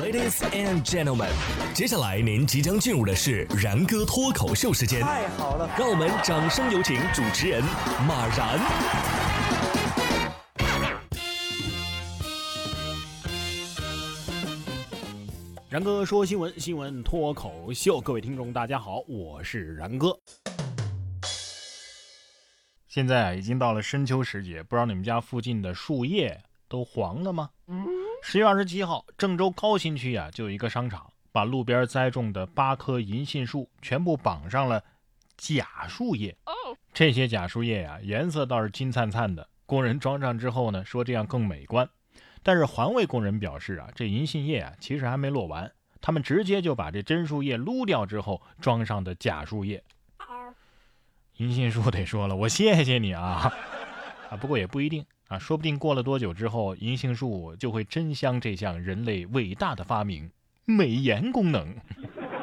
Ladies and gentlemen，接下来您即将进入的是然哥脱口秀时间。太好了，让我们掌声有请主持人马然。然哥说新闻，新闻脱口秀，各位听众大家好，我是然哥。现在啊，已经到了深秋时节，不知道你们家附近的树叶都黄了吗？十月二十七号，郑州高新区啊，就有一个商场把路边栽种的八棵银杏树全部绑上了假树叶。这些假树叶呀，颜色倒是金灿灿的，工人装上之后呢，说这样更美观。但是环卫工人表示啊，这银杏叶啊，其实还没落完，他们直接就把这真树叶撸掉之后装上的假树叶。银杏树得说了，我谢谢你啊，啊，不过也不一定说不定过了多久之后，银杏树就会真香这项人类伟大的发明——美颜功能。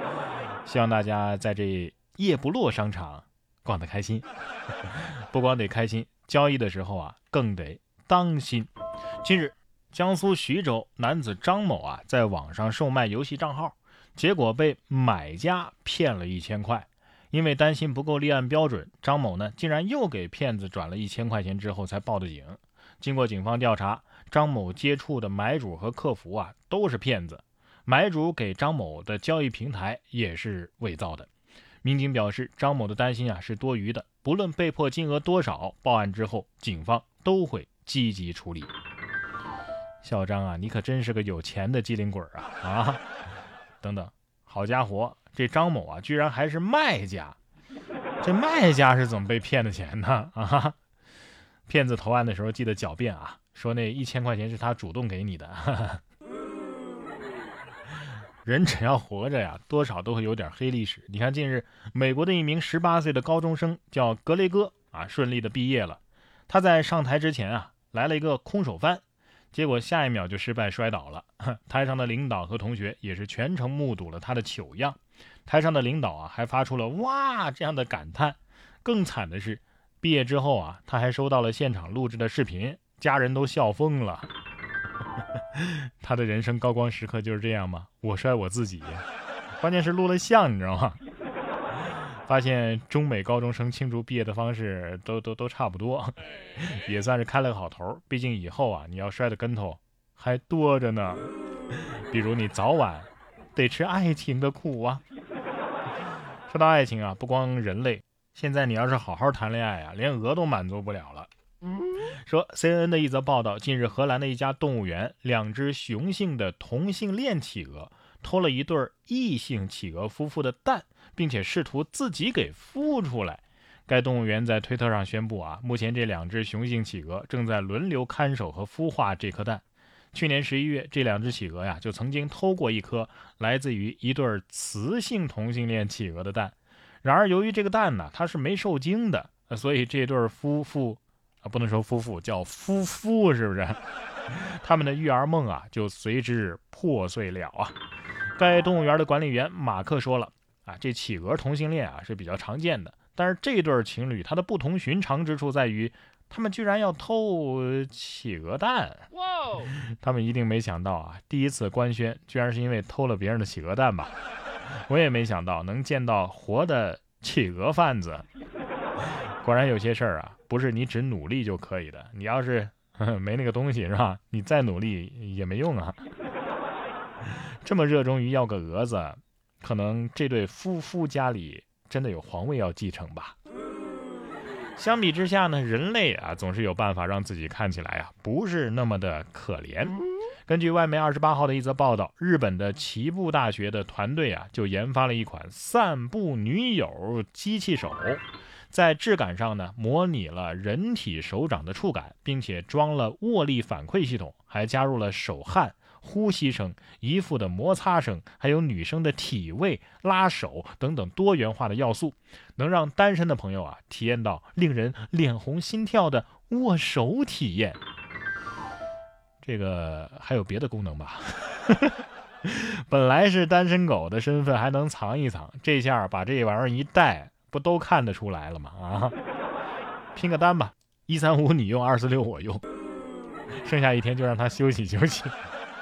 希望大家在这叶不落商场逛得开心，不光得开心，交易的时候啊，更得当心。近日，江苏徐州男子张某啊，在网上售卖游戏账号，结果被买家骗了一千块。因为担心不够立案标准，张某呢竟然又给骗子转了一千块钱之后才报的警。经过警方调查，张某接触的买主和客服啊都是骗子，买主给张某的交易平台也是伪造的。民警表示，张某的担心啊是多余的，不论被迫金额多少，报案之后警方都会积极处理。小张啊，你可真是个有钱的机灵鬼啊啊！等等，好家伙！这张某啊，居然还是卖家，这卖家是怎么被骗的钱呢？啊，骗子投案的时候记得狡辩啊，说那一千块钱是他主动给你的。人只要活着呀，多少都会有点黑历史。你看，近日美国的一名十八岁的高中生叫格雷戈啊，顺利的毕业了。他在上台之前啊，来了一个空手翻。结果下一秒就失败摔倒了，台上的领导和同学也是全程目睹了他的糗样。台上的领导啊还发出了“哇”这样的感叹。更惨的是，毕业之后啊他还收到了现场录制的视频，家人都笑疯了。他的人生高光时刻就是这样吗？我摔我自己，关键是录了像，你知道吗？发现中美高中生庆祝毕业的方式都都都差不多，也算是开了个好头。毕竟以后啊，你要摔的跟头还多着呢。比如你早晚得吃爱情的苦啊。说到爱情啊，不光人类，现在你要是好好谈恋爱啊，连鹅都满足不了了。说 CNN 的一则报道，近日荷兰的一家动物园，两只雄性的同性恋企鹅。偷了一对异性企鹅夫妇的蛋，并且试图自己给孵出来。该动物园在推特上宣布啊，目前这两只雄性企鹅正在轮流看守和孵化这颗蛋。去年十一月，这两只企鹅呀就曾经偷过一颗来自于一对雌性同性恋企鹅的蛋。然而，由于这个蛋呢它是没受精的，所以这对夫妇啊不能说夫妇叫夫妇是不是？他们的育儿梦啊就随之破碎了啊。该动物园的管理员马克说了：“啊，这企鹅同性恋啊是比较常见的，但是这对情侣他的不同寻常之处在于，他们居然要偷企鹅蛋。哇！他们一定没想到啊，第一次官宣居然是因为偷了别人的企鹅蛋吧？我也没想到能见到活的企鹅贩子。果然有些事儿啊，不是你只努力就可以的，你要是 没那个东西是吧？你再努力也没用啊。”这么热衷于要个蛾子，可能这对夫妇家里真的有皇位要继承吧。相比之下呢，人类啊总是有办法让自己看起来啊不是那么的可怜。根据外媒二十八号的一则报道，日本的奇布大学的团队啊就研发了一款散步女友机器手，在质感上呢模拟了人体手掌的触感，并且装了握力反馈系统，还加入了手汗。呼吸声、衣服的摩擦声，还有女生的体位、拉手等等多元化的要素，能让单身的朋友啊体验到令人脸红心跳的握手体验。这个还有别的功能吧？本来是单身狗的身份还能藏一藏，这下把这玩意儿一戴，不都看得出来了吗？啊，拼个单吧，一三五你用，二四六我用，剩下一天就让他休息休息。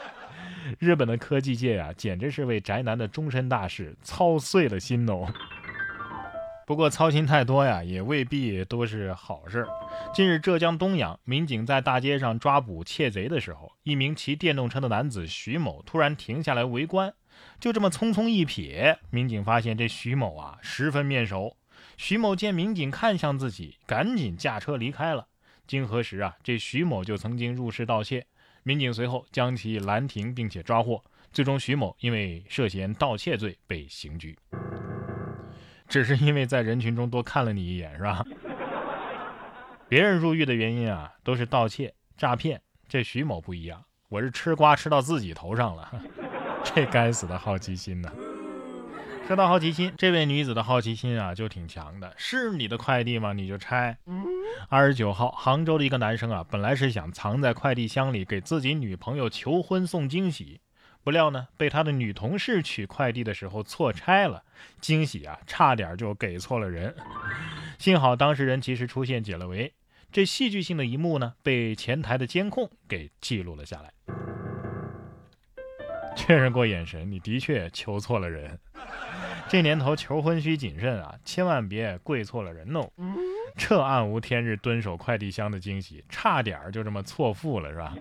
日本的科技界啊，简直是为宅男的终身大事操碎了心哦。不过操心太多呀，也未必都是好事。近日，浙江东阳民警在大街上抓捕窃贼的时候，一名骑电动车的男子徐某突然停下来围观，就这么匆匆一瞥，民警发现这徐某啊十分面熟。徐某见民警看向自己，赶紧驾车离开了。经核实啊，这徐某就曾经入室盗窃，民警随后将其拦停并且抓获。最终，徐某因为涉嫌盗窃罪被刑拘。只是因为在人群中多看了你一眼，是吧？别人入狱的原因啊，都是盗窃、诈骗。这徐某不一样，我是吃瓜吃到自己头上了。这该死的好奇心呢！说到好奇心，这位女子的好奇心啊就挺强的。是你的快递吗？你就拆。二十九号，杭州的一个男生啊，本来是想藏在快递箱里给自己女朋友求婚送惊喜，不料呢，被他的女同事取快递的时候错拆了，惊喜啊，差点就给错了人。幸好当事人及时出现解了围，这戏剧性的一幕呢，被前台的监控给记录了下来。确认过眼神，你的确求错了人。这年头求婚需谨慎啊，千万别跪错了人哦。这暗无天日蹲守快递箱的惊喜，差点就这么错付了，是吧？